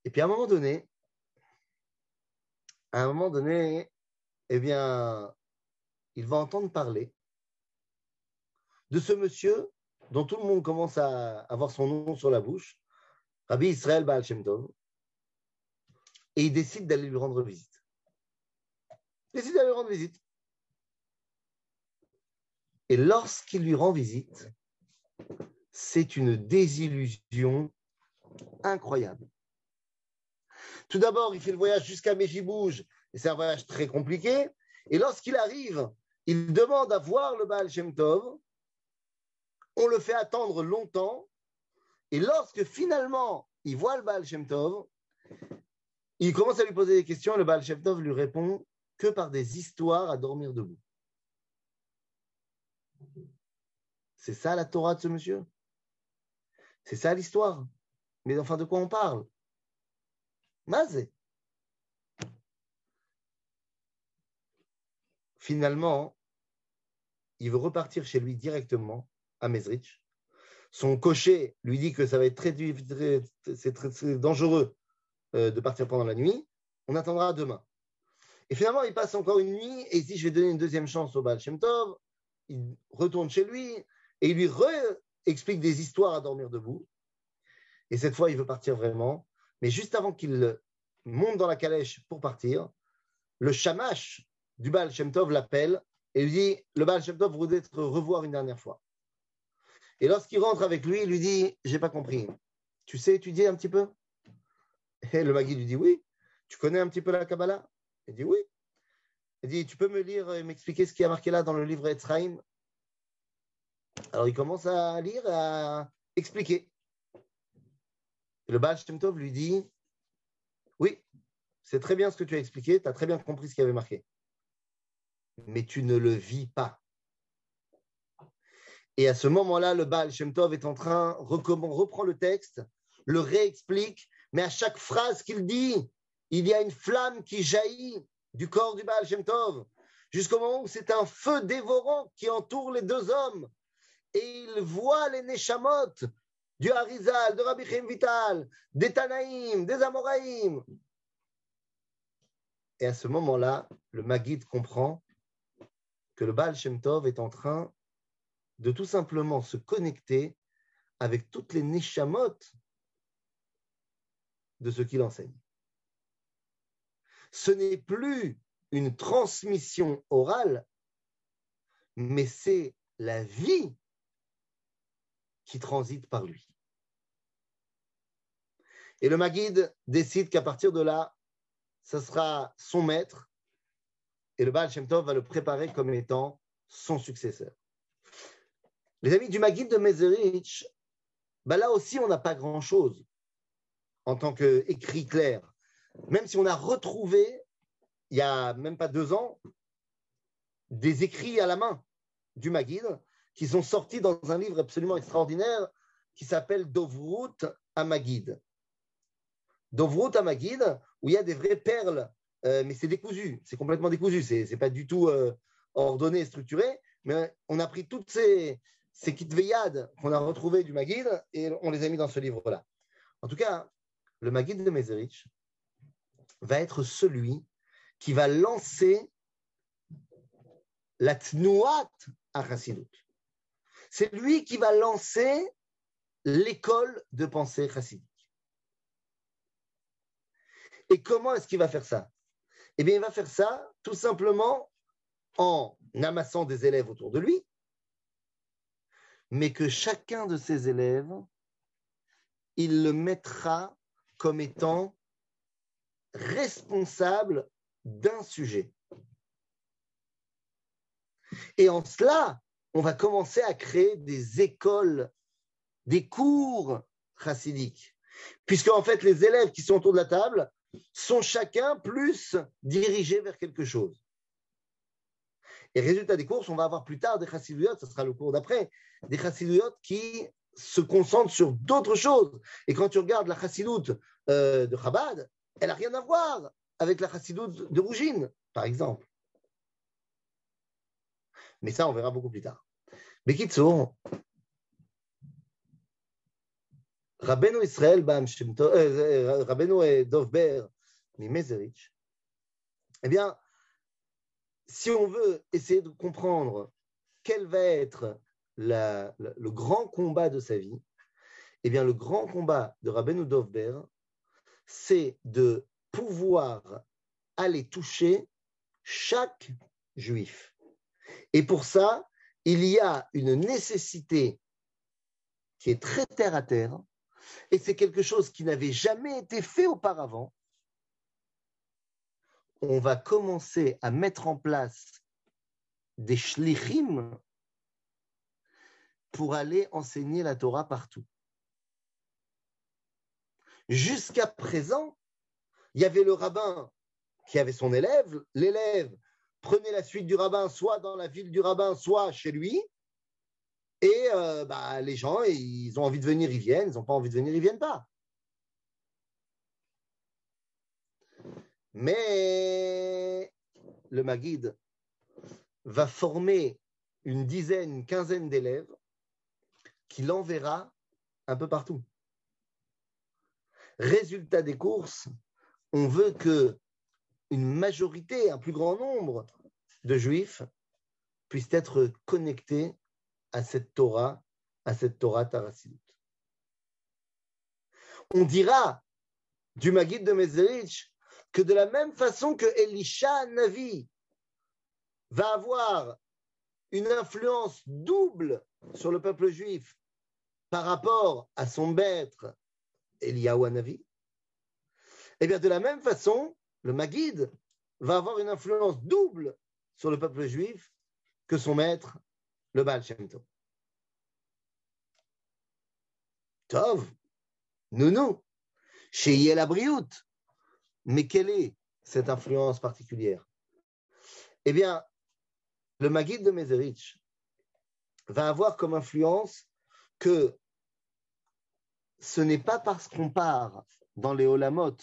Et puis à un moment donné, à un moment donné, eh bien, il va entendre parler de ce monsieur dont tout le monde commence à avoir son nom sur la bouche, Rabbi Israël Baal Shem Tov, et il décide d'aller lui rendre visite. Il décide d'aller lui rendre visite. Et lorsqu'il lui rend visite, c'est une désillusion incroyable. Tout d'abord, il fait le voyage jusqu'à Mejibouj, et c'est un voyage très compliqué. Et lorsqu'il arrive, il demande à voir le Baal Shem Tov. On le fait attendre longtemps. Et lorsque finalement il voit le Baal Shem Tov, il commence à lui poser des questions et le Baal Shem Tov lui répond que par des histoires à dormir debout. C'est ça la Torah de ce monsieur? C'est ça l'histoire? Mais enfin, de quoi on parle? Mazé. Finalement, il veut repartir chez lui directement à Mezrich. Son cocher lui dit que ça va être très, dangereux euh, de partir pendant la nuit. On attendra demain. Et finalement, il passe encore une nuit et il dit, je vais donner une deuxième chance au Baal Shem Tov. Il retourne chez lui et il lui explique des histoires à dormir debout. Et cette fois, il veut partir vraiment. Mais juste avant qu'il monte dans la calèche pour partir, le shamash du Baal Shem Tov l'appelle et lui dit, le Baal Shem Tov voudrait te revoir une dernière fois. Et lorsqu'il rentre avec lui, il lui dit, j'ai pas compris. Tu sais étudier un petit peu? Et le Magui lui dit Oui. Tu connais un petit peu la Kabbalah? Il dit Oui. Il dit Tu peux me lire et m'expliquer ce qui a marqué là dans le livre Etzraim? Alors il commence à lire à expliquer. Le Baal Shem Tov lui dit Oui, c'est très bien ce que tu as expliqué, tu as très bien compris ce qui avait marqué. Mais tu ne le vis pas. Et à ce moment-là, le Baal Shem Tov est en train, reprend le texte, le réexplique mais à chaque phrase qu'il dit, il y a une flamme qui jaillit du corps du Baal Shem Tov, jusqu'au moment où c'est un feu dévorant qui entoure les deux hommes. Et il voit les Neshamot du Harizal, de Rabbi Chaim Vital, des Tanaïm, des Amoraïm. Et à ce moment-là, le Maguide comprend que le Baal Shem Tov est en train de tout simplement se connecter avec toutes les Neshamot de ce qu'il enseigne. Ce n'est plus une transmission orale, mais c'est la vie qui transite par lui. Et le Maguide décide qu'à partir de là, ce sera son maître, et le Baal Shem Tov va le préparer comme étant son successeur. Les amis du Maguide de Mezerich, bah là aussi, on n'a pas grand-chose en tant qu'écrit clair, même si on a retrouvé, il n'y a même pas deux ans, des écrits à la main du Maguide qui sont sortis dans un livre absolument extraordinaire qui s'appelle Dovrut à Maguide. Dovrut à Maguide, où il y a des vraies perles, euh, mais c'est décousu, c'est complètement décousu, c'est n'est pas du tout euh, ordonné et structuré, mais on a pris toutes ces, ces qu'on a retrouvées du Maguide et on les a mis dans ce livre-là. En tout cas, le Maguide de Mezerich va être celui qui va lancer la tnouat à Chassidut. C'est lui qui va lancer l'école de pensée chassidique. Et comment est-ce qu'il va faire ça? Eh bien, il va faire ça tout simplement en amassant des élèves autour de lui, mais que chacun de ses élèves, il le mettra comme étant responsable d'un sujet. Et en cela, on va commencer à créer des écoles, des cours chassidiques. Puisque, en fait, les élèves qui sont autour de la table sont chacun plus dirigés vers quelque chose. Et résultat des courses, on va avoir plus tard des chassidouillottes, ce sera le cours d'après, des chassidouillottes qui se concentrent sur d'autres choses. Et quand tu regardes la chassidoute euh, de Chabad, elle n'a rien à voir avec la chassidoute de Rougine, par exemple. Mais ça, on verra beaucoup plus tard. Bekitsour, Rabbeinu Israël, euh, Rabbeinu Dovber, Mimezerich, eh bien, si on veut essayer de comprendre quel va être le grand combat de sa vie, eh bien, le grand combat de Rabbeinu Dovber, c'est de pouvoir aller toucher chaque juif. Et pour ça, il y a une nécessité qui est très terre à terre, et c'est quelque chose qui n'avait jamais été fait auparavant. On va commencer à mettre en place des shlichim pour aller enseigner la Torah partout. Jusqu'à présent, il y avait le rabbin qui avait son élève, l'élève prenait la suite du rabbin soit dans la ville du rabbin, soit chez lui, et euh, bah, les gens, ils ont envie de venir, ils viennent, ils n'ont pas envie de venir, ils ne viennent pas. Mais le Maguide va former une dizaine, une quinzaine d'élèves qu'il enverra un peu partout. Résultat des courses, on veut que une majorité, un plus grand nombre de juifs puissent être connectés à cette Torah, à cette Torah Tarasidut. On dira du Maguide de Mezerich que de la même façon que Elisha Navi va avoir une influence double sur le peuple juif par rapport à son maître Eliyahu Navi, eh bien de la même façon, le Maguide va avoir une influence double sur le peuple juif que son maître, le Baal Tov. Nounou, chez Abriout. Mais quelle est cette influence particulière? Eh bien, le Maguide de Mezerich va avoir comme influence que ce n'est pas parce qu'on part dans les Olamot,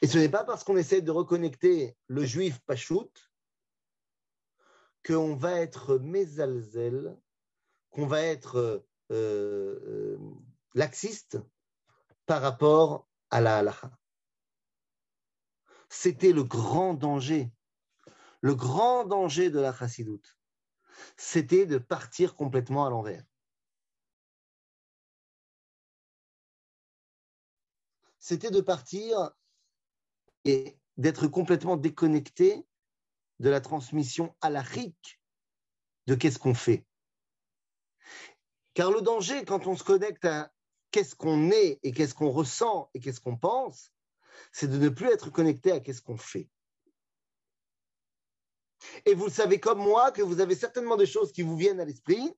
et ce n'est pas parce qu'on essaie de reconnecter le juif Pachout qu'on va être mésalzel, qu'on va être euh, euh, laxiste par rapport à la halacha. C'était le grand danger, le grand danger de la chassidoute. C'était de partir complètement à l'envers. C'était de partir et d'être complètement déconnecté de la transmission halachique de qu'est-ce qu'on fait. Car le danger, quand on se connecte à qu'est-ce qu'on est et qu'est-ce qu'on ressent et qu'est-ce qu'on pense, c'est de ne plus être connecté à qu'est-ce qu'on fait. Et vous savez comme moi que vous avez certainement des choses qui vous viennent à l'esprit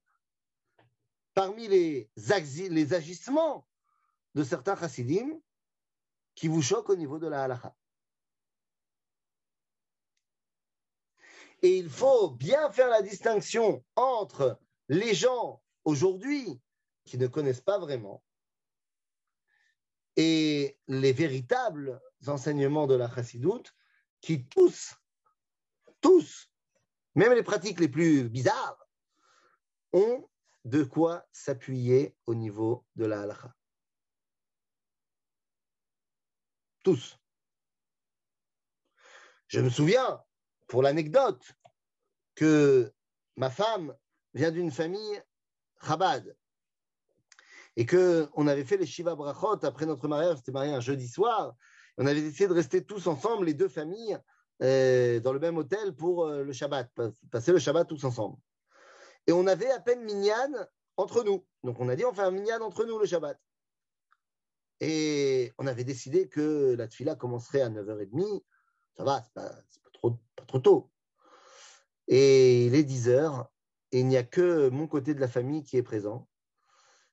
parmi les, agissements de certains chassidim qui vous choquent au niveau de la halakha. Et il faut bien faire la distinction entre les gens aujourd'hui qui ne connaissent pas vraiment et les véritables enseignements de la chassidoute qui tous, tous, même les pratiques les plus bizarres, ont de quoi s'appuyer au niveau de la halakha. Tous. Je me souviens, pour l'anecdote, que ma femme vient d'une famille Chabad et qu'on avait fait les Shiva Brachot après notre mariage, c'était marié un jeudi soir, on avait essayé de rester tous ensemble, les deux familles, dans le même hôtel pour euh, le Shabbat, passer le Shabbat tous ensemble. Et on avait à peine minyan entre nous. Donc on a dit on fait un minyan entre nous le Shabbat. Et on avait décidé que la tfila commencerait à 9h30. Ça va, c'est pas, pas trop tôt. Et il est 10h et il n'y a que mon côté de la famille qui est présent.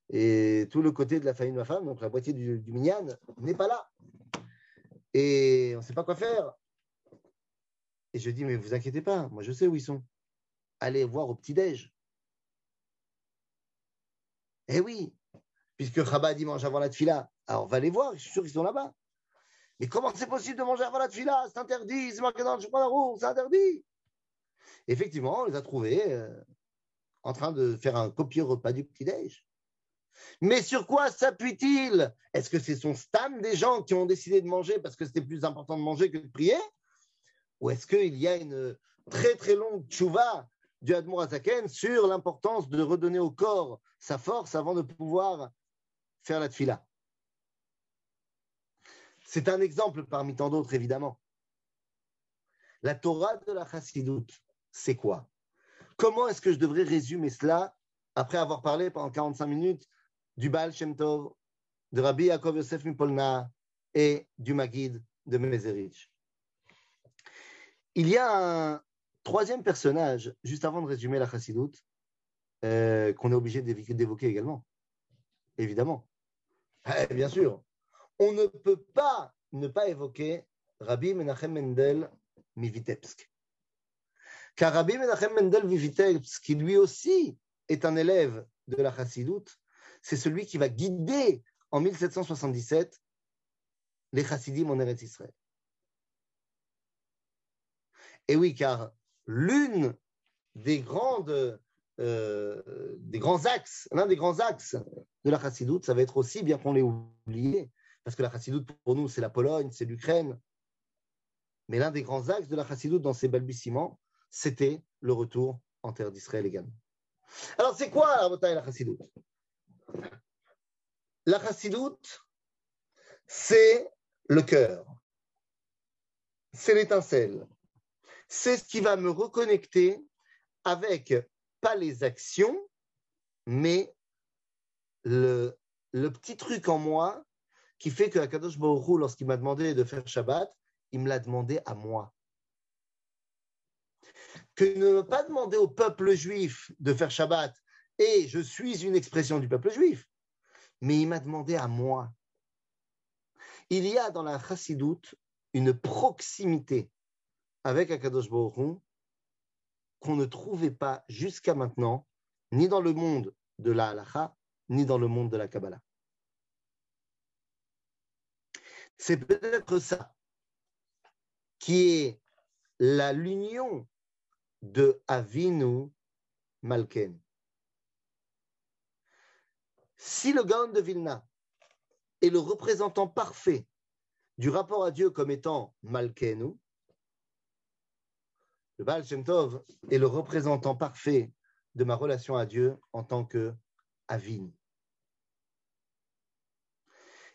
Et tout le côté de la famille de ma femme, donc la moitié du, du minyan, n'est pas là. Et on ne sait pas quoi faire. Et je dis, mais vous inquiétez pas, moi je sais où ils sont. Allez voir au petit-déj. Eh oui, puisque Chabad mange avant la tfila. Alors va les voir, je suis sûr qu'ils sont là-bas. Mais comment c'est possible de manger avant la tfila? C'est interdit, c'est marqué dans le roue, c'est interdit. Effectivement, on les a trouvés euh, en train de faire un copier repas du petit-déj. Mais sur quoi s'appuie-t-il? Est-ce que c'est son stam des gens qui ont décidé de manger parce que c'était plus important de manger que de prier? Ou est-ce qu'il y a une très très longue tchouva du Admour Azaken sur l'importance de redonner au corps sa force avant de pouvoir faire la tfila? C'est un exemple parmi tant d'autres, évidemment. La Torah de la Chassidoute, c'est quoi? Comment est-ce que je devrais résumer cela après avoir parlé pendant 45 minutes du Baal Shem Tov, de Rabbi Yaakov Yosef Mipolna et du Magid de Mezerich? Il y a un troisième personnage, juste avant de résumer la Chassidoute, euh, qu'on est obligé d'évoquer également. Évidemment. Eh, bien sûr. On ne peut pas ne pas évoquer Rabbi Menachem Mendel Mivitebsk. Car Rabbi Menachem Mendel Mivitebsk, qui lui aussi est un élève de la Chassidoute, c'est celui qui va guider en 1777 les chassidim en Eretz Israël. Et oui, car l'une des grandes euh, axes, l'un des grands axes de la chassidoute, ça va être aussi, bien qu'on l'ait oublié, parce que la chassidoute pour nous, c'est la Pologne, c'est l'Ukraine, mais l'un des grands axes de la chassidoute dans ses balbutiements, c'était le retour en terre d'Israël également. Alors, c'est quoi la bataille la chassidoute? La chassidoute, c'est le cœur, c'est l'étincelle, c'est ce qui va me reconnecter avec pas les actions, mais le, petit truc en moi qui fait que Akadosh Baruch lorsqu'il m'a demandé de faire Shabbat, il me l'a demandé à moi. Que ne pas demander au peuple juif de faire Shabbat, et je suis une expression du peuple juif, mais il m'a demandé à moi. Il y a dans la chassidoute une proximité avec Akadosh Baruch qu'on ne trouvait pas jusqu'à maintenant, ni dans le monde de la halacha, ni dans le monde de la Kabbalah. C'est peut-être ça qui est l'union de Avinu Malken. Si le Gaon de Vilna est le représentant parfait du rapport à Dieu comme étant Malkenu, le Baal Shem est le représentant parfait de ma relation à Dieu en tant que Avin.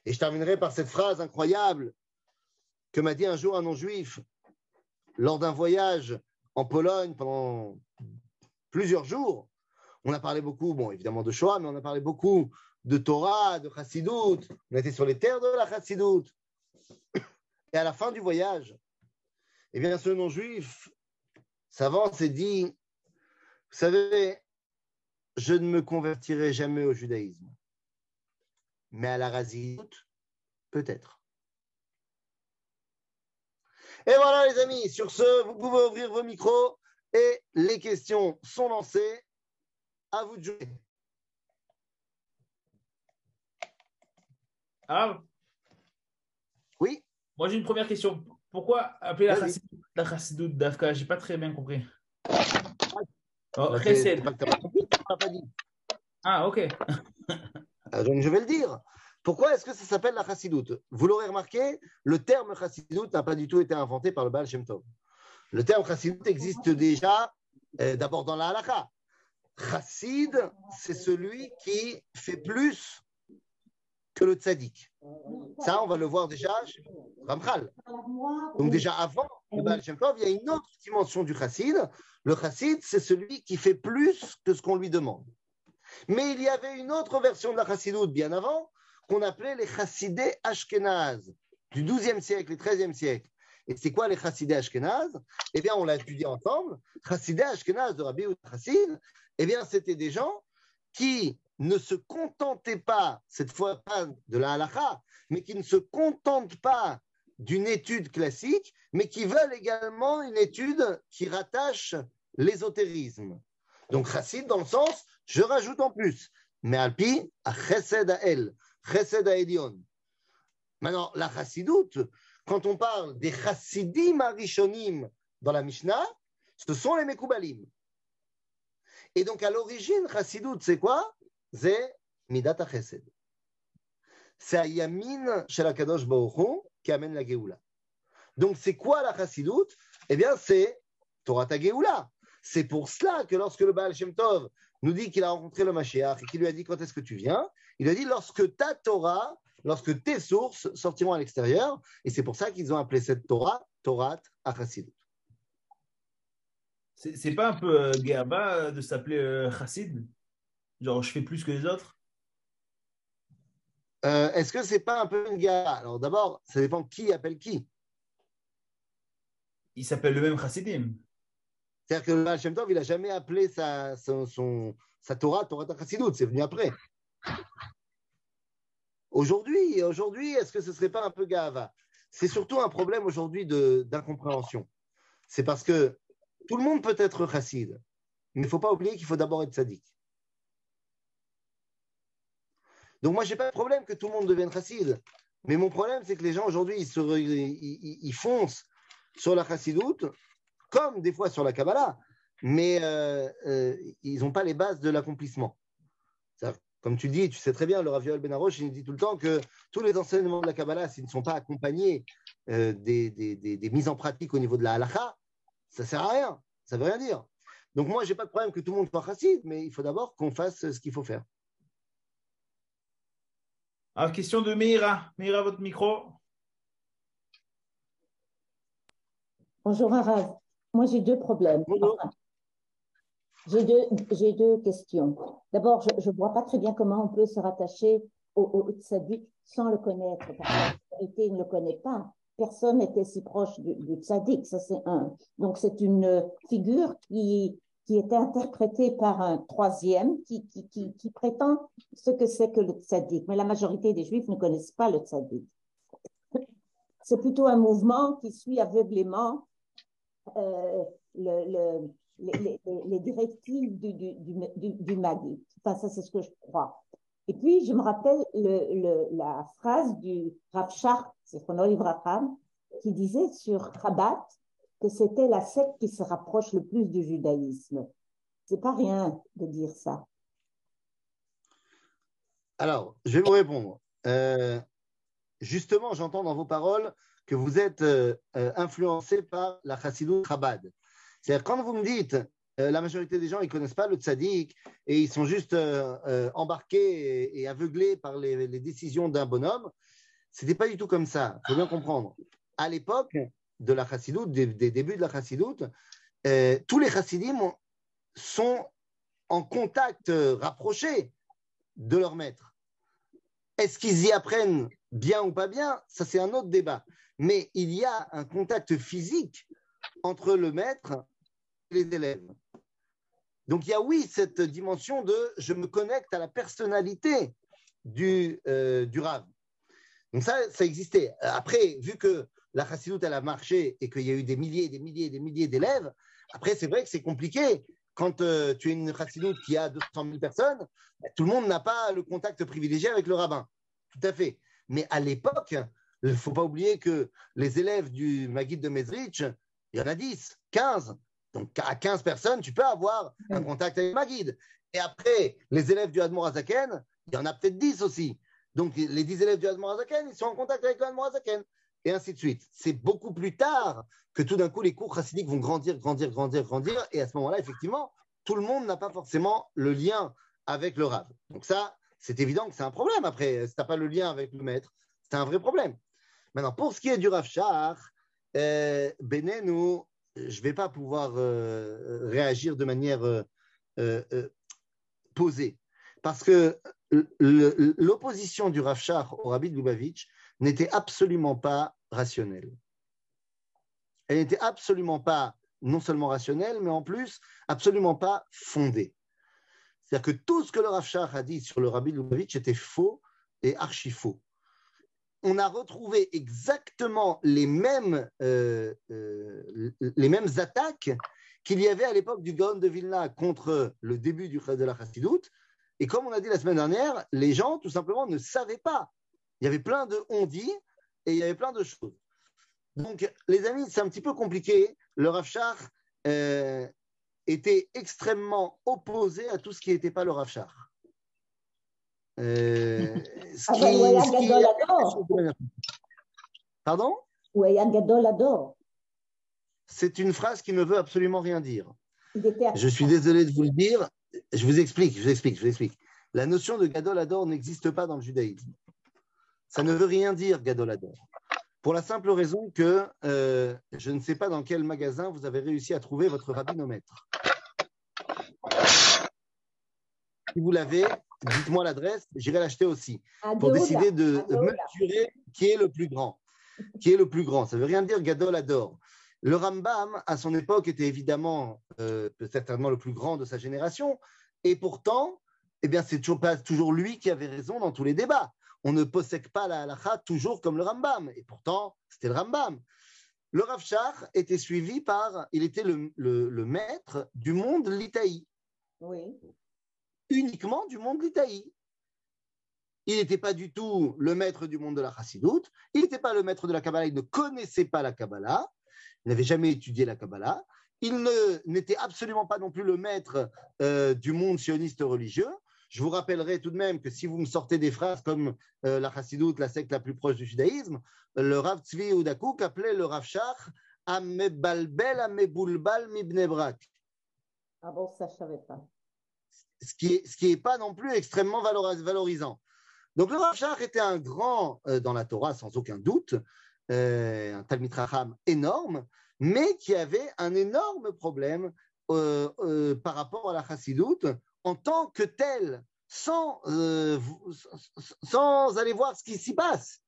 Et je terminerai par cette phrase incroyable que m'a dit un jour un non-juif lors d'un voyage en Pologne pendant plusieurs jours. On a parlé beaucoup, bon, évidemment de Shoah, mais on a parlé beaucoup de Torah, de Chassidut. On était sur les terres de la Chassidut. Et à la fin du voyage, eh bien, ce non-juif s'avance et dit Vous savez, je ne me convertirai jamais au judaïsme, mais à la Chassidut, peut-être. Et voilà, les amis, sur ce, vous pouvez ouvrir vos micros et les questions sont lancées. À vous de jouer. Ah Oui? Moi, j'ai une première question. Pourquoi appeler la, chassidou, la chassidoute d'Afka? J'ai pas très bien compris. Oh, ah, ok. Ah, donc, je vais le dire. Pourquoi est-ce que ça s'appelle la chassidoute Vous l'aurez remarqué, le terme chassidoute n'a pas du tout été inventé par le Baal Shem Tov. Le terme chassidoute existe déjà euh, d'abord dans la halakha. Chassid, c'est celui qui fait plus que le tzaddik. Ça, on va le voir déjà chez Ramchal. Donc déjà avant le Baal Shem Tov, il y a une autre dimension du chassid. Le chassid, c'est celui qui fait plus que ce qu'on lui demande. Mais il y avait une autre version de la chassidoute bien avant, qu'on appelait les chassidés ashkenaz, du 12e siècle et 13e siècle. Et c'est quoi les chassidés ashkenaz? Eh bien, on l'a étudié ensemble. Chassidés ashkenaz de Rabbi ou Chassid, eh bien, c'était des gens qui ne se contentaient pas, cette fois pas de la halakha, mais qui ne se contentent pas d'une étude classique, mais qui veulent également une étude qui rattache l'ésotérisme. Donc, chassid dans le sens, je rajoute en plus, mais alpi, à chesed à el, chesed à elion. Maintenant, la chassidoute, quand on parle des chassidim arishonim dans la Mishnah, ce sont les mekoubalim. Et donc, à l'origine, chassidoute, c'est quoi? C'est midat chesed. C'est à Yamin qui amène la Géoula. Donc, c'est quoi la chassidoute Eh bien, c'est Torah ta. C'est pour cela que lorsque le Baal Shem Tov nous dit qu'il a rencontré le Mashiach et qu'il lui a dit quand est-ce que tu viens, il a dit lorsque ta Torah, lorsque tes sources sortiront à l'extérieur, et c'est pour ça qu'ils ont appelé cette Torah Torah Achassidut. C'est pas un peu euh, de s'appeler euh, Chassid? Genre, je fais plus que les autres? Euh, Est-ce que c'est pas un peu une Gerba Alors d'abord, ça dépend qui appelle qui. Il s'appelle le même Chassidim. C'est-à-dire que le Baal Shem Tov, il n'a jamais appelé sa, son, son, sa Torah Torah Chassidut, c'est venu après. Aujourd'hui, aujourd'hui, est-ce que ce ne serait pas un peu Gava C'est surtout un problème aujourd'hui d'incompréhension. C'est parce que tout le monde peut être chassid, mais il ne faut pas oublier qu'il faut d'abord être sadique. Donc moi, je n'ai pas de problème que tout le monde devienne chassid. Mais mon problème, c'est que les gens aujourd'hui, ils, ils, foncent sur la chassidoute, comme des fois sur la Kabbalah, mais euh, euh, ils n'ont pas les bases de l'accomplissement. Comme tu dis, tu sais très bien, le Raviol Benaroche, il dit tout le temps que tous les enseignements de la Kabbalah, s'ils ne sont pas accompagnés euh, des, des, des, mises en pratique au niveau de la halakha, ça ne sert à rien. Ça ne veut rien dire. Donc moi, je n'ai pas de problème que tout le monde soit chassid, mais il faut d'abord qu'on fasse ce qu'il faut faire. Alors, ah, question de Meira. Meira, votre micro. Bonjour, Arav. Moi, j'ai deux problèmes. J'ai deux, deux, questions. D'abord, je ne vois pas très bien comment on peut se rattacher au, au tzaddik sans le connaître, parce que la ne le connaît pas. Personne n'était si proche du, du tzaddik, ça c'est un. Donc c'est une figure qui, qui était interprétée par un troisième qui, qui, qui, prétend ce que c'est que le tzaddik. Mais la majorité des juifs ne connaissent pas le tzaddik. C'est plutôt un mouvement qui suit aveuglément euh, le, le les, directives du, du, du. Enfin, ça, c'est ce que je crois. Et puis, je me rappelle le, le, la phrase du Rav Shach, c'est Ibrahim, qui disait sur Rabat que c'était la secte qui se rapproche le plus du judaïsme. C'est pas rien de dire ça. Alors, je vais vous répondre. Euh, justement, j'entends dans vos paroles que vous êtes euh, euh, influencé par la chassidut Chabad. C'est-à-dire, quand vous me dites, euh, la majorité des gens, ils ne connaissent pas le tzaddik et ils sont juste euh, euh, embarqués et, aveuglés par les, décisions d'un bonhomme, ce n'était pas du tout comme ça. Il faut bien comprendre. À l'époque de la chassidoute, des, débuts de la chassidoute, tous les chassidim sont en contact rapproché de leur maître. Est-ce qu'ils y apprennent bien ou pas bien? Ça, c'est un autre débat. Mais il y a un contact physique entre le maître les élèves. Donc il y a oui cette dimension de je me connecte à la personnalité du, euh, du Rav. Donc ça, ça existait. Après, vu que la chassidoute, elle a marché et qu'il y a eu des milliers, des milliers, des milliers d'élèves, après, c'est vrai que c'est compliqué. Quand euh, tu es une chassidoute qui a 200 000 personnes, ben, tout le monde n'a pas le contact privilégié avec le rabbin. Tout à fait. Mais à l'époque, il ne faut pas oublier que les élèves du Maguide de Mezrich, il y en a 10, 15. Donc, à 15 personnes, tu peux avoir un contact avec ma guide. Et après, les élèves du Admor Azaken, il y en a peut-être 10 aussi. Donc, les dix élèves du Admorazaken, ils sont en contact avec le Admorazaken. Et ainsi de suite. C'est beaucoup plus tard que tout d'un coup, les cours chassidiques vont grandir, grandir, grandir, grandir. Et à ce moment-là, effectivement, tout le monde n'a pas forcément le lien avec le Rav. Donc ça, c'est évident que c'est un problème. Après, si tu n'as pas le lien avec le maître, c'est un vrai problème. Maintenant, pour ce qui est du Rav Shah, euh, Benenou, je ne vais pas pouvoir euh, réagir de manière euh, euh, posée. Parce que l'opposition du Rav au Rabbi de Lubavitch n'était absolument pas rationnelle. Elle n'était absolument pas non seulement rationnelle, mais en plus absolument pas fondée. C'est-à-dire que tout ce que le Rav a dit sur le Rabbi Lubavitch était faux et archi faux on a retrouvé exactement les mêmes, euh, euh, les mêmes attaques qu'il y avait à l'époque du Gaon de Vilna contre le début du de la Chassidoute. Et comme on a dit la semaine dernière, les gens tout simplement ne savaient pas. Il y avait plein de on-dit et il y avait plein de choses. Donc, les amis, c'est un petit peu compliqué. Le Rav euh, était extrêmement opposé à tout ce qui n'était pas le Rav euh, ce qui, Pardon? C'est une phrase qui ne veut absolument rien dire. Je suis désolé de vous le dire. Je vous explique, je vous explique, je vous explique. La notion de Gadol Ador n'existe pas dans le judaïsme. Ça ne veut rien dire, Gadol Ador. Pour la simple raison que euh, je ne sais pas dans quel magasin vous avez réussi à trouver votre rabbinomètre. Si vous l'avez, dites-moi l'adresse, j'irai l'acheter aussi pour décider de mesurer qui est le plus grand. Qui est le plus grand Ça ne veut rien dire Gadol adore. Le Rambam, à son époque, était évidemment euh, certainement le plus grand de sa génération, et pourtant, eh bien, c'est toujours pas toujours lui qui avait raison dans tous les débats. On ne possède pas la halakha toujours comme le Rambam, et pourtant, c'était le Rambam. Le Rav était suivi par, il était le, le maître du monde l'Itaï. Oui uniquement du monde d'Itaï. Il n'était pas du tout le maître du monde de la Chassidoute, il n'était pas le maître de la Kabbalah, il ne connaissait pas la Kabbalah, il n'avait jamais étudié la Kabbalah, il n'était absolument pas non plus le maître euh, du monde sioniste religieux. Je vous rappellerai tout de même que si vous me sortez des phrases comme euh, la Chassidoute, la secte la plus proche du judaïsme, le Rav Tzvi Oudakouk appelait le Rav Shach Amebalbel Ameboulbal Mibnebrak. Ah bon, ça je ne savais pas ce qui n'est pas non plus extrêmement valorisant. Donc le Rav était un grand euh, dans la Torah, sans aucun doute, euh, un Talmid Raham énorme, mais qui avait un énorme problème euh, par rapport à la Chassidoute en tant que tel, sans, sans aller voir ce qui s'y passe.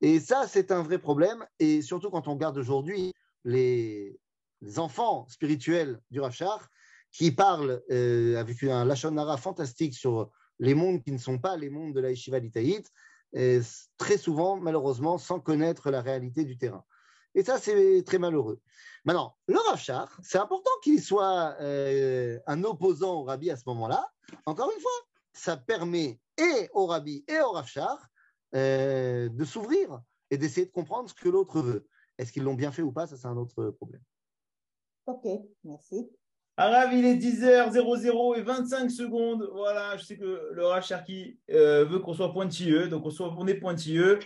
Et ça, c'est un vrai problème, et surtout quand on regarde aujourd'hui les, enfants spirituels du Rav qui parle euh, avec un Lachonara fantastique sur les mondes qui ne sont pas les mondes de la Yeshiva d'Itaït, très souvent, malheureusement, sans connaître la réalité du terrain. Et ça, c'est très malheureux. Maintenant, le Rav c'est important qu'il soit euh, un opposant au Rabbi à ce moment-là. Encore une fois, ça permet et au Rabbi et au Rav euh, de s'ouvrir et d'essayer de comprendre ce que l'autre veut. Est-ce qu'ils l'ont bien fait ou pas? Ça, c'est un autre problème. Ok, merci. Arabe, il est 10h00 et 25 secondes. Voilà, je sais que le Rav Cherki euh, veut qu'on soit pointilleux, donc on, soit, on est pointilleux.